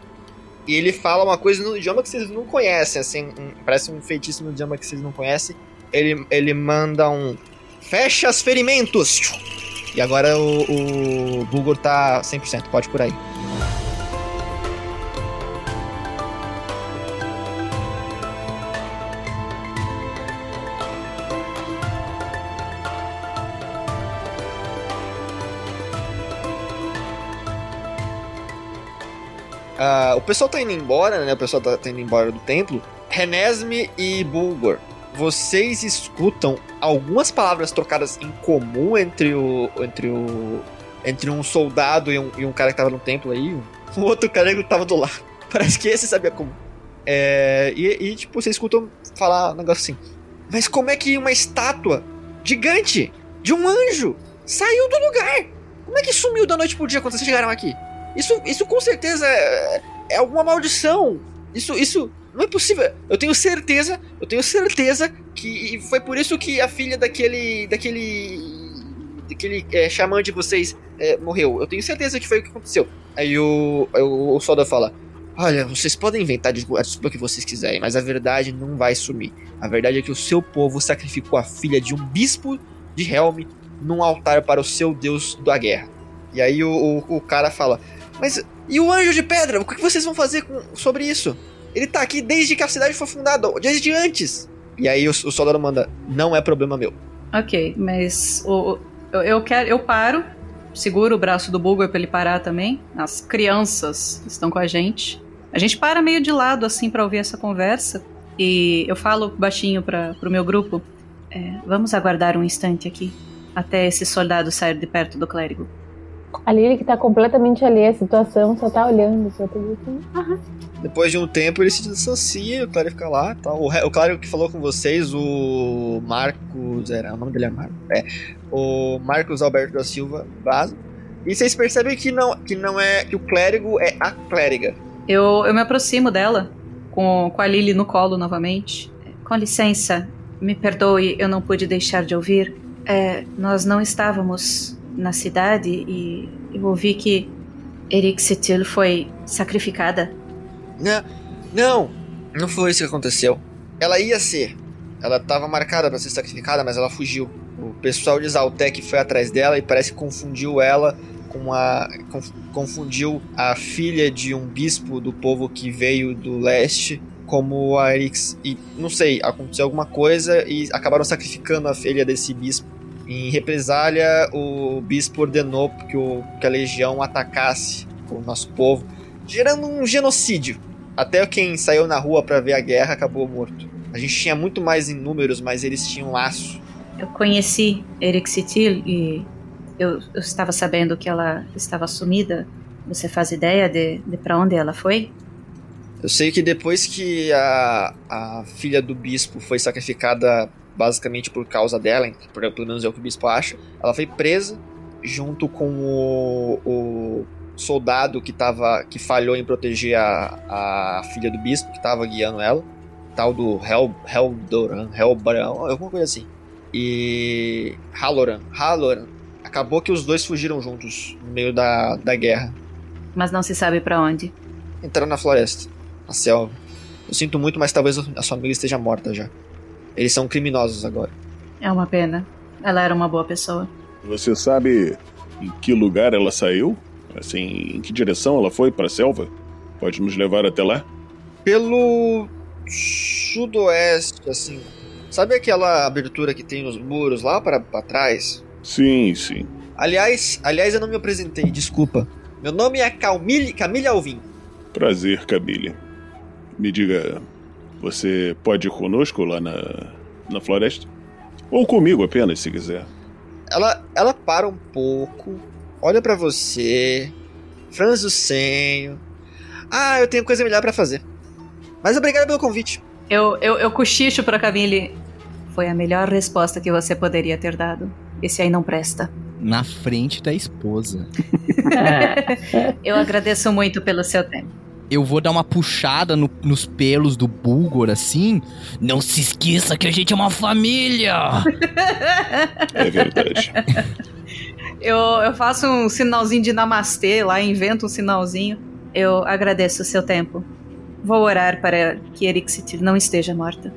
E ele fala uma coisa no idioma que vocês não conhecem, assim, um, parece um feitiço no idioma que vocês não conhecem. Ele, ele manda um. Fecha os ferimentos! E agora o, o Bulgor tá 100%, pode por aí. Uh, o pessoal tá indo embora, né? O pessoal tá, tá indo embora do templo. Renesme e Bulgor, vocês escutam algumas palavras trocadas em comum entre o. entre o. entre um soldado e um, e um cara que tava no templo aí. O outro cara que tava do lado. Parece que esse sabia como. É, e, e, tipo, vocês escutam falar um negócio assim. Mas como é que uma estátua gigante de um anjo saiu do lugar? Como é que sumiu da noite pro dia quando vocês chegaram aqui? Isso, isso com certeza é, é alguma maldição. Isso, isso não é possível. Eu tenho certeza, eu tenho certeza que foi por isso que a filha daquele, daquele, daquele é, xamã de vocês é, morreu. Eu tenho certeza que foi o que aconteceu. Aí o, o, o Soda fala: Olha, vocês podem inventar a desculpa que vocês quiserem, mas a verdade não vai sumir. A verdade é que o seu povo sacrificou a filha de um bispo de Helm num altar para o seu deus da guerra. E aí o, o, o cara fala: mas e o anjo de pedra? O que vocês vão fazer com, sobre isso? Ele tá aqui desde que a cidade foi fundada, desde antes. E aí o, o soldado manda: Não é problema meu. Ok, mas o, eu, eu quero. Eu paro, seguro o braço do Bulgur pra ele parar também. As crianças estão com a gente. A gente para meio de lado, assim, para ouvir essa conversa. E eu falo baixinho para pro meu grupo: é, Vamos aguardar um instante aqui, até esse soldado sair de perto do clérigo. A Lily que tá completamente ali à situação, só tá olhando, só tá assim. Aham. Depois de um tempo ele se distancia, o Clary fica lá. Tá? O, o Clary que falou com vocês, o Marcos. Era, o nome dele é Marcos. É. O Marcos Alberto da Silva vaza. E vocês percebem que não, que não é. que o clérigo é a clériga. Eu, eu me aproximo dela, com, com a Lily no colo novamente. Com licença, me perdoe, eu não pude deixar de ouvir. É, nós não estávamos na cidade e eu ouvi que Erixetil foi sacrificada. Não, não, não foi isso que aconteceu. Ela ia ser. Ela estava marcada para ser sacrificada, mas ela fugiu. O pessoal de Zaltec foi atrás dela e parece que confundiu ela com a confundiu a filha de um bispo do povo que veio do leste como a Erix e não sei, aconteceu alguma coisa e acabaram sacrificando a filha desse bispo em represália, o bispo ordenou que, o, que a legião atacasse o nosso povo, gerando um genocídio. Até quem saiu na rua para ver a guerra acabou morto. A gente tinha muito mais em números, mas eles tinham laço. Eu conheci Erixetil e eu, eu, estava sabendo que ela estava sumida. Você faz ideia de, de para onde ela foi? Eu sei que depois que a, a filha do bispo foi sacrificada basicamente por causa dela, pelo menos é o que o bispo acha. Ela foi presa junto com o, o soldado que tava, que falhou em proteger a, a filha do bispo, que estava guiando ela, tal do Hel, Heldoran, Helbran, alguma coisa assim. E Haloran, Haloran. Acabou que os dois fugiram juntos no meio da, da guerra. Mas não se sabe para onde. Entraram na floresta, na selva. Eu sinto muito, mas talvez a sua amiga esteja morta já. Eles são criminosos agora. É uma pena. Ela era uma boa pessoa. Você sabe em que lugar ela saiu? Assim, em que direção ela foi para a selva? Pode nos levar até lá? Pelo sudoeste, assim. Sabe aquela abertura que tem nos muros lá para trás? Sim, sim. Aliás, aliás, eu não me apresentei, desculpa. Meu nome é Camille, Camille Alvim. Prazer, Camille. Me diga, você pode ir conosco lá na, na floresta? Ou comigo apenas, se quiser. Ela, ela para um pouco, olha para você, franze o senho. Ah, eu tenho coisa melhor para fazer. Mas obrigado pelo convite. Eu, eu, eu cochicho pra Camille. Foi a melhor resposta que você poderia ter dado. Esse aí não presta. na frente da esposa. Eu agradeço muito pelo seu tempo. Eu vou dar uma puxada no- nos pelos do Bulgor assim. Não se esqueça que a gente é uma família! É verdade. Eu, eu faço um sinalzinho de namastê lá, invento um sinalzinho. Eu agradeço o seu tempo. Vou orar para que Erixit não esteja morta.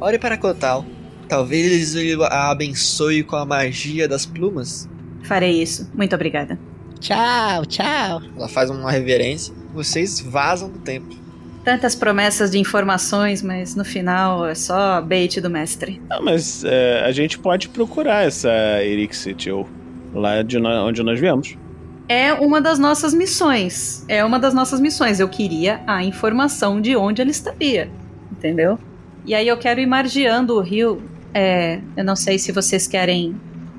Ore para Kotal. Talvez ele a abençoe com a magia das plumas. Farei isso. Muito obrigada. tchau, tchau. Ela faz uma reverência. Vocês vazam do templo. Tantas promessas de informações, mas no final é só bait do mestre. Ah, mas é, a gente pode procurar essa Erixit, ou lá de no- onde nós viemos. É uma das nossas missões. É uma das nossas missões. Eu queria a informação de onde ela estaria. Entendeu? E aí eu quero ir margeando o rio. É, eu não sei se vocês querem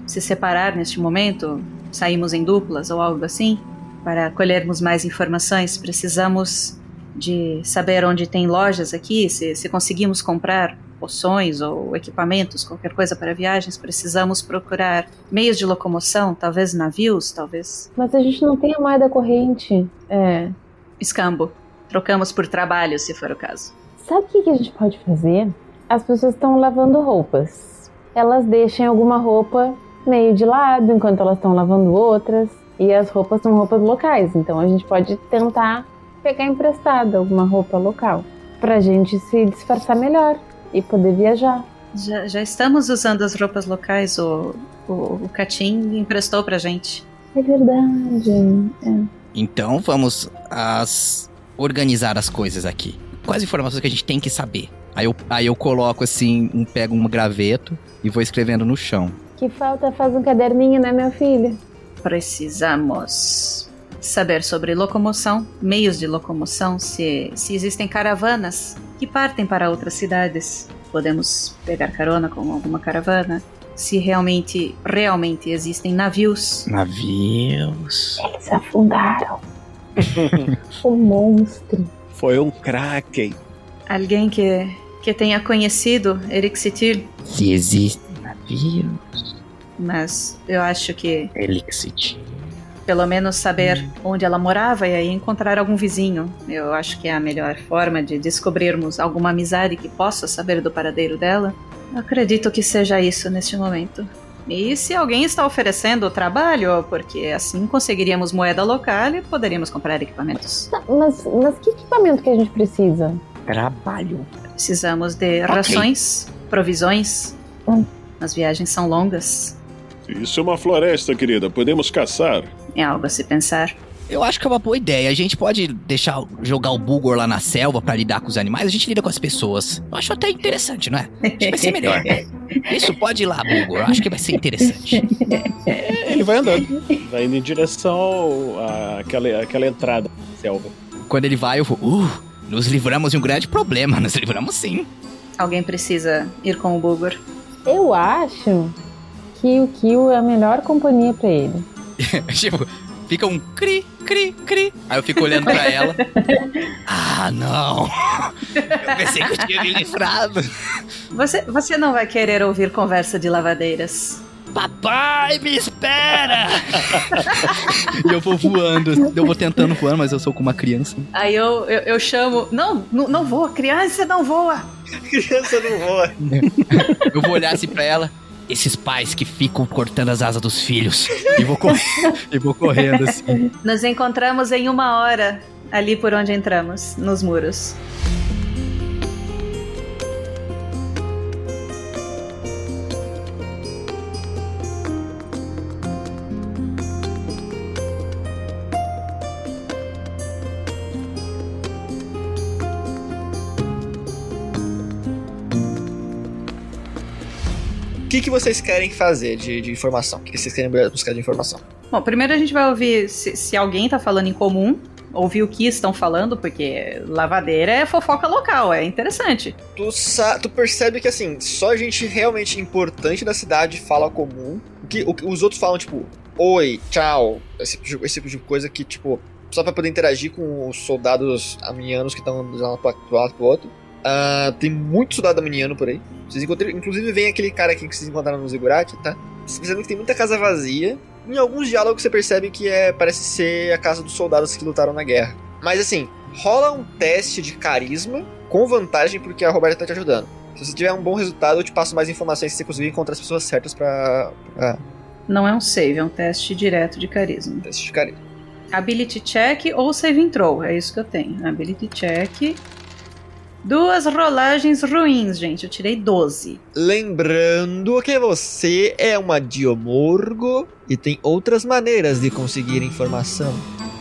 se separar neste momento. Saímos em duplas ou algo assim. Para colhermos mais informações. Precisamos de saber onde tem lojas aqui. Se, se conseguimos comprar poções ou equipamentos, qualquer coisa para viagens, precisamos procurar meios de locomoção, talvez navios, talvez Mas a gente não tem a moeda corrente. É. escambo. Trocamos por trabalho, se for o caso. Sabe o que, que a gente pode fazer? As pessoas estão lavando roupas. Elas deixam alguma roupa meio de lado enquanto elas estão lavando outras. E as roupas são roupas locais. Então a gente pode tentar pegar emprestada alguma roupa local. Pra gente se disfarçar melhor e poder viajar. Já, já estamos usando as roupas locais, o, o, o Catim emprestou pra gente. É verdade. É. Então vamos as organizar as coisas aqui. Quais informações que a gente tem que saber? Aí eu, aí eu coloco assim, um, pego um graveto e vou escrevendo no chão. Que falta faz um caderninho, né, meu filho? Precisamos saber sobre locomoção, meios de locomoção, se, se existem caravanas que partem para outras cidades. Podemos pegar carona com alguma caravana. Se realmente, realmente existem navios. Navios. Eles afundaram. o monstro. Foi um Kraken. Alguém que, que tenha conhecido Erixitil, Se existem navios. Mas eu acho que Elixit. pelo menos saber onde ela morava e aí encontrar algum vizinho. Eu acho que é a melhor forma de descobrirmos alguma amizade que possa saber do paradeiro dela. Eu acredito que seja isso neste momento. E se alguém está oferecendo trabalho, porque assim conseguiríamos moeda local e poderíamos comprar equipamentos. Tá, Mas, mas que equipamento que a gente precisa? Trabalho. Precisamos de rações, provisões. Hum. As viagens são longas. Isso é uma floresta, querida. Podemos caçar. É algo a se pensar. Eu acho que é uma boa ideia. A gente pode deixar jogar o Bulgor lá na selva pra lidar com os animais. A gente lida com as pessoas. Eu acho até interessante, não é? Acho que vai ser melhor. Isso pode ir lá, Bulgor. Eu acho que vai ser interessante. Ele vai andando. Vai indo em direção àquela, àquela entrada da selva. Quando ele vai, eu vou. Uh, nos livramos de um grande problema. Nos livramos sim. Alguém precisa ir com o Bulgur. Eu acho que o Kill é a melhor companhia pra ele. tipo, fica um cri, cri, cri. Aí eu fico olhando pra ela. Ah, não. Eu pensei que eu tinha me livrado. Você, você não vai querer ouvir conversa de lavadeiras. Papai, me espera! e eu vou voando. Eu vou tentando voar, mas eu sou como uma criança. Aí eu, eu, eu chamo. Não, não, não voa, criança não voa. Criança não voa. Eu vou olhar assim pra ela. Esses pais que ficam cortando as asas dos filhos. E vou, cor... e vou correndo assim. Nos encontramos em uma hora ali por onde entramos, nos muros. Que, que vocês querem fazer de, de informação? O que, vocês querem buscar de informação? Bom, primeiro a gente vai ouvir se, se alguém tá falando em comum, ouvir o que estão falando, porque lavadeira é fofoca local, é interessante. Tu, tu percebe que assim, só gente realmente importante da cidade fala comum. O que, o que os outros falam, tipo, oi, tchau. Esse, tipo de- esse tipo de coisa que, tipo, só pra poder interagir com os soldados aminianos que estão de um lado pro outro. Ah, tem muito soldado aminiano por aí. Vocês encontram, inclusive vem aquele cara aqui que vocês encontraram no Ziggurat, tá? Vocês percebem que tem muita casa vazia. Em alguns diálogos você percebe que é parece ser a casa dos soldados que lutaram na guerra. Mas assim, rola um teste de carisma com vantagem porque a Roberta tá te ajudando. Se você tiver um bom resultado, eu te passo mais informações se você conseguir encontrar as pessoas certas pra. pra Não é um save, é um teste direto de carisma. teste de carisma. Ability check ou save throw, é isso que eu tenho. Ability check. Duas rolagens ruins, gente. Eu tirei 12. Lembrando que você é uma Diomorgo e tem outras maneiras de conseguir informação.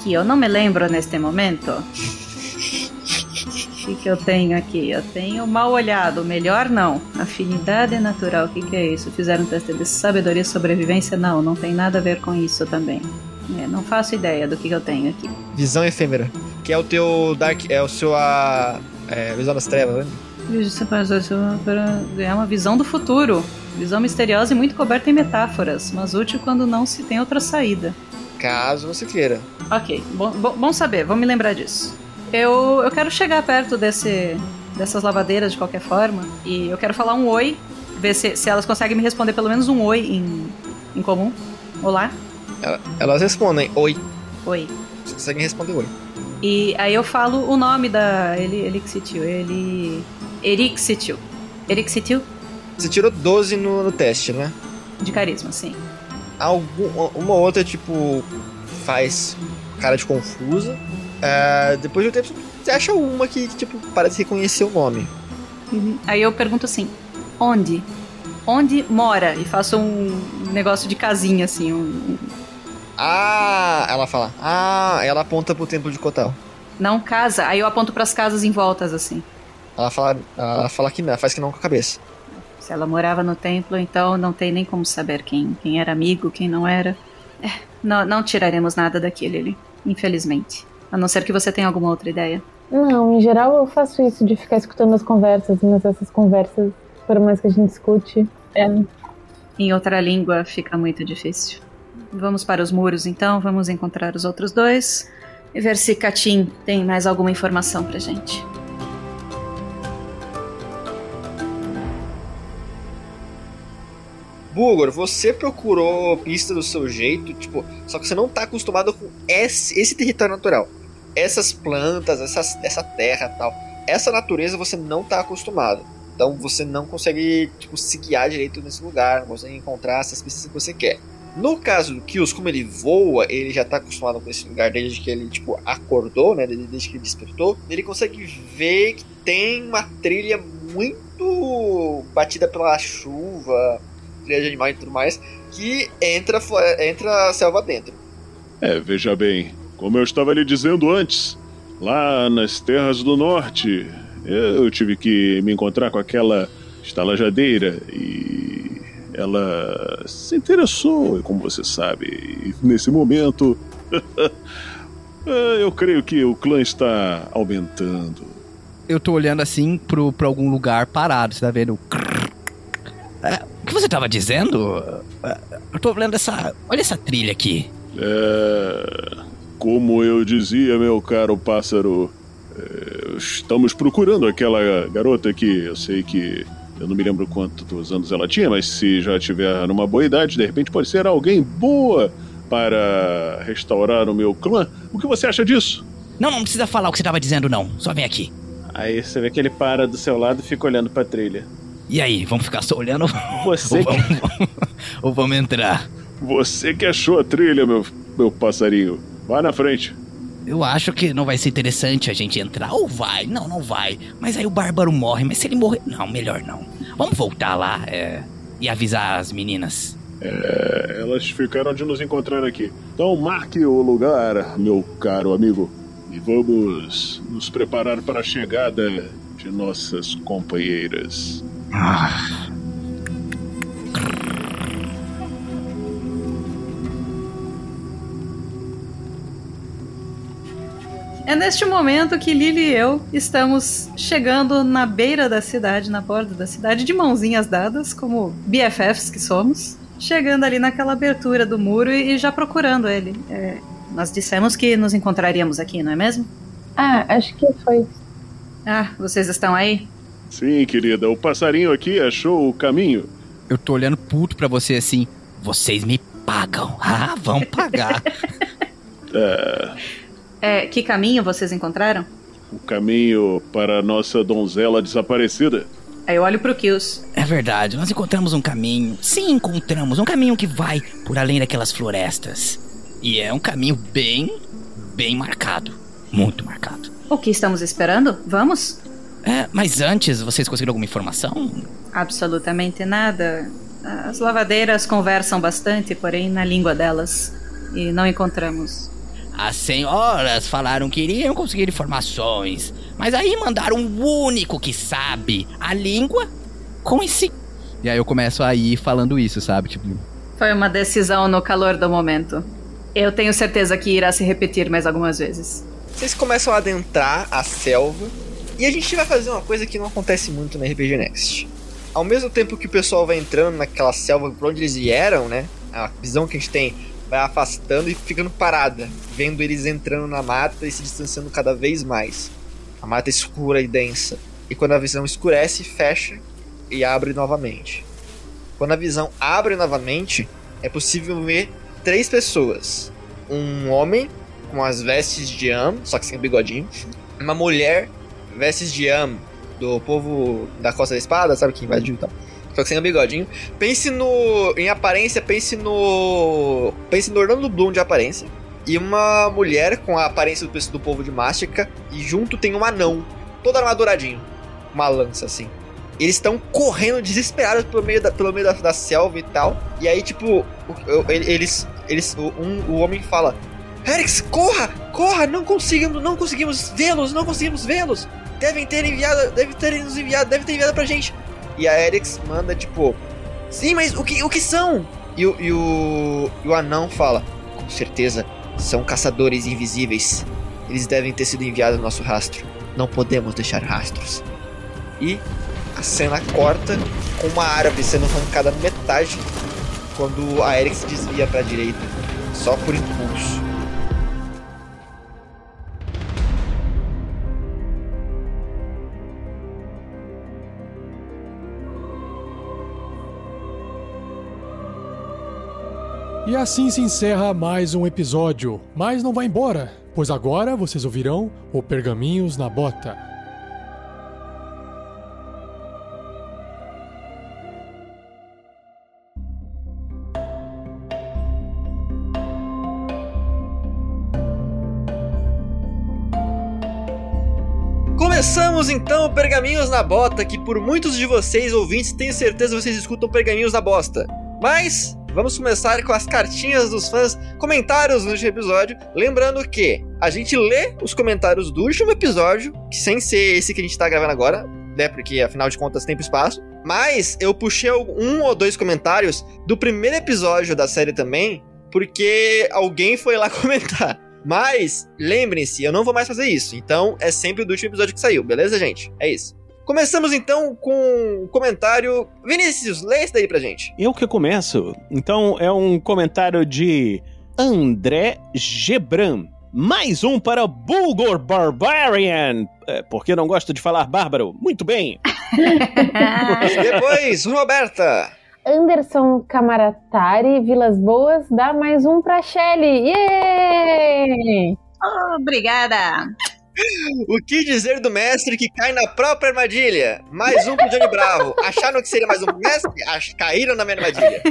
Que eu não me lembro neste momento. O que, que eu tenho aqui? Eu tenho mal olhado, melhor não. Afinidade natural, o que, que é isso? Fizeram um teste de sabedoria e sobrevivência? Não, não tem nada a ver com isso também. É, não faço ideia do que, que eu tenho aqui. Visão efêmera. Que é o teu Dark. É o seu. A, é, visão das trevas, né? É uma visão do futuro. Visão misteriosa e muito coberta em metáforas, mas útil quando não se tem outra saída. Caso você queira. Ok, bom, bom, bom saber, vou me lembrar disso. Eu, eu quero chegar perto desse, dessas lavadeiras de qualquer forma e eu quero falar um oi, ver se, se elas conseguem me responder pelo menos um oi em, em comum. Olá? Ela- Elas respondem oi. Oi. Você consegue responder oi. E aí eu falo o nome da. Ele. Elixitil. Ele. Erixitil. Erixitil? Você tirou 12 no, no teste, né? De carisma, sim. Algum, uma outra, tipo, faz cara de confusa. É, depois de um tempo, você acha uma que, tipo, parece reconhecer o nome. Uhum. Aí eu pergunto assim: onde? Onde mora? E faço um negócio de casinha, assim. Um... Ah, ela fala. Ah, ela aponta pro templo de Kotal. Não casa. Aí eu aponto pras casas em voltas, assim. Ela fala, ela fala que não, faz que não com a cabeça. Se ela morava no templo, então não tem nem como saber quem, quem era amigo, quem não era. É, não, não tiraremos nada daqui, Lily. Infelizmente. A não ser que você tenha alguma outra ideia. Não, em geral eu faço isso de ficar escutando as conversas, mas essas conversas, por mais que a gente escute, é. Em outra língua fica muito difícil. Vamos para os muros então, vamos encontrar os outros dois e ver se Katim tem mais alguma informação pra gente. Bugor, você procurou pista do seu jeito, tipo, só que você não tá acostumado com esse, esse território natural. Essas plantas, essas, essa terra tal. Essa natureza você não tá acostumado. Então você não consegue, tipo, se guiar direito nesse lugar, não consegue encontrar essas pistas que você quer. No caso do Kills, como ele voa, ele já tá acostumado com esse lugar desde que ele, tipo, acordou, né? Desde, que ele despertou. Ele consegue ver que tem uma trilha muito batida pela chuva, trilha de animais e tudo mais, que entra, entra a selva dentro. É, veja bem, como eu estava lhe dizendo antes, lá nas terras do norte, eu tive que me encontrar com aquela estalajadeira e ela se interessou, como você sabe, e nesse momento eu creio que o clã está aumentando. Eu tô olhando assim pro, pra algum lugar parado, você tá vendo? É, o que você tava dizendo? Eu tô olhando essa. Olha essa trilha aqui. É, como eu dizia, meu caro pássaro, é, estamos procurando aquela garota que eu sei que eu não me lembro quantos anos ela tinha, mas se já tiver numa boa idade, de repente pode ser alguém boa para restaurar o meu clã. O que você acha disso? Não, não precisa falar o que você tava dizendo, não. Só vem aqui. Aí você vê que ele para do seu lado e fica olhando pra trilha. E aí, vamos ficar só olhando? Você ou, que- vamos, ou vamos entrar? Você que achou a trilha, meu, meu passarinho. Vá na frente. Eu acho que não vai ser interessante a gente entrar. Ou vai? Não, não vai. Mas aí o Bárbaro morre. Mas se ele morrer. Não, melhor não. Vamos voltar lá é, e avisar as meninas. É, elas ficaram de nos encontrar aqui. Então marque o lugar, meu caro amigo. E vamos nos preparar para a chegada de nossas companheiras. É neste momento que Lily e eu estamos chegando na beira da cidade, na borda da cidade, de mãozinhas dadas, como BFFs que somos. Chegando ali naquela abertura do muro e, já procurando ele. É, nós dissemos que nos encontraríamos aqui, não é mesmo? Ah, acho que foi. Ah, vocês estão aí? Sim, querida, o passarinho aqui achou o caminho. Eu tô olhando puto pra você assim. Vocês me pagam. Ah, vão pagar. É, É, que caminho vocês encontraram? o caminho para a nossa donzela desaparecida. Aí eu olho pro Kills. é verdade, nós encontramos um caminho. Sim, encontramos. Um caminho que vai por além daquelas florestas. E é um caminho bem, bem marcado. Muito marcado. O que estamos esperando? Vamos? É, mas antes, vocês conseguiram alguma informação? Absolutamente nada. As lavadeiras conversam bastante, porém na língua delas. E não encontramos. As senhoras falaram que iriam conseguir informações, mas aí mandaram o único que sabe a língua com esse. E aí eu começo a ir falando isso, sabe? Tipo, Foi uma decisão no calor do momento. Eu tenho certeza que irá se repetir mais algumas vezes. Vocês começam a adentrar a selva. E a gente vai fazer uma coisa que não acontece muito no RPG Next. Ao mesmo tempo que o pessoal vai entrando naquela selva por onde eles vieram, né? A visão que a gente tem vai afastando e ficando parada, vendo eles entrando na mata e se distanciando cada vez mais. A mata é escura e densa. E quando a visão escurece, fecha e abre novamente. Quando a visão abre novamente, é possível ver três pessoas: um homem com as vestes de Am, só que sem bigodinho, uma mulher vestes de Am do povo da Costa da Espada, sabe que invadiu e tal. Só que sem o bigodinho. Pense no. Em aparência, pense no. Pense no Orlando Bloom de aparência. E uma mulher com a aparência do, do povo de Mástica. E junto tem um anão. Todo armaduradinho. Uma lança assim. Eles estão correndo desesperados pelo meio, da, pelo meio da, da selva e tal. E aí, tipo, eles. eles o, um, o homem fala: Erix, corra! Corra! Não conseguimos, não conseguimos vê-los, não conseguimos vê-los! Devem ter enviado, deve ter nos enviado, deve ter enviado pra gente. E a Erix manda, tipo, sim, mas o que, o que são? E o, e, o, e o anão fala, com certeza, são caçadores invisíveis. Eles devem ter sido enviados no nosso rastro. Não podemos deixar rastros. E a cena corta com uma árvore sendo arrancada metade quando a Erix desvia pra direita, só por impulso. E assim se encerra mais um episódio. Mas não vai embora, pois agora vocês ouvirão o Pergaminhos na Bota. Começamos então o Pergaminhos na Bota, que por muitos de vocês ouvintes tenho certeza vocês escutam Pergaminhos na Bosta. Mas vamos começar com as cartinhas dos fãs, comentários último episódio. Lembrando que a gente lê os comentários do último episódio, que sem ser esse que a gente tá gravando agora, né? Porque afinal de contas tempo e espaço. Mas eu puxei um ou dois comentários do primeiro episódio da série também, porque alguém foi lá comentar. Mas, lembrem-se, eu não vou mais fazer isso. Então, é sempre do último episódio que saiu, beleza, gente? É isso. Começamos então com o comentário. Vinícius, lê esse daí pra gente. Eu que começo. Então é um comentário de André Gebran. Mais um para Bulgor Barbarian. É, porque não gosto de falar bárbaro. Muito bem. Depois, Roberta. Anderson Camaratari, Vilas Boas, dá mais um pra Shelly. Yay! Obrigada! O que dizer do mestre que cai na própria armadilha? Mais um pro Johnny Bravo. Acharam que seria mais um mestre? Ach, caíram na minha armadilha.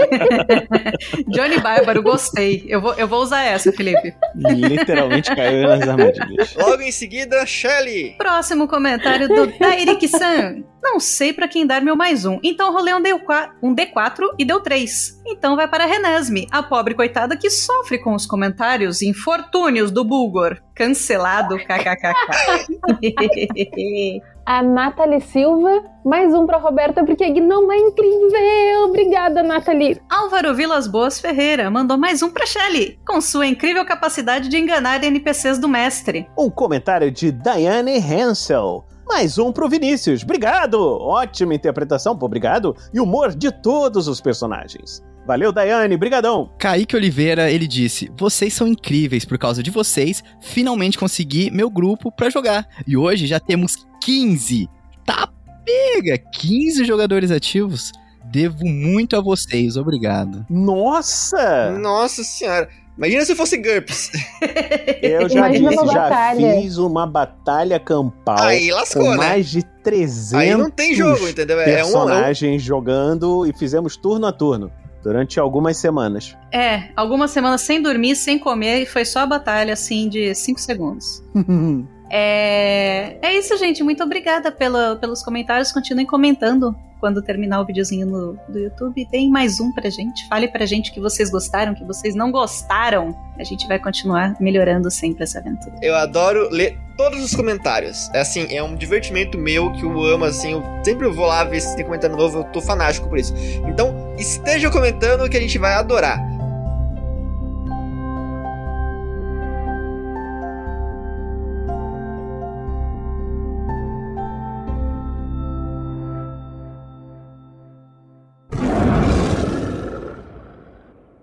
Johnny Bárbaro, gostei. Eu vou, eu vou usar essa, Felipe. Literalmente caiu nas armadilhas. Logo em seguida, Shelly. Próximo comentário do Tairik-san. Não sei pra quem dar meu mais um, então rolei um, D4, um D4 e deu 3. Então vai para Renesme, a pobre coitada que sofre com os comentários infortúnios do Bulgor. Cancelado, kkkk. A Nathalie Silva, mais um pra Roberta, porque a Gnoma é incrível. Obrigada, Nathalie. Álvaro Vilas Boas Ferreira mandou mais um pra Shelly, com sua incrível capacidade de enganar NPCs do mestre. Um comentário de Diane Hansel. Mais um pro Vinícius. Obrigado! Ótima interpretação, pô, obrigado. E humor de todos os personagens. Valeu, Daiane, brigadão. Kaique Oliveira, ele disse: Vocês são incríveis, por causa de vocês, finalmente consegui meu grupo pra jogar. E hoje já temos 15. Tá pega! 15 jogadores ativos. Devo muito a vocês, obrigado. Nossa! Nossa senhora. Imagina se fosse GURPS. Eu já disse, já fiz uma batalha campal Aí lascou, com né? mais de 300 Aí não tem jogo, entendeu? É um, é um personagens jogando e fizemos turno a turno durante algumas semanas. É, algumas semanas sem dormir, sem comer, e foi só a batalha, assim, de 5 segundos. É, é isso, gente. Muito obrigada pela, pelos comentários. Continuem comentando quando terminar o videozinho no, do YouTube. Tem mais um pra gente. Fale pra gente que vocês gostaram, que vocês não gostaram. A gente vai continuar melhorando sempre essa aventura. Eu adoro ler todos os comentários. É assim, é um divertimento meu que eu amo, assim. Eu sempre vou lá ver se tem comentário novo, eu tô fanático por isso. Então, esteja comentando que a gente vai adorar.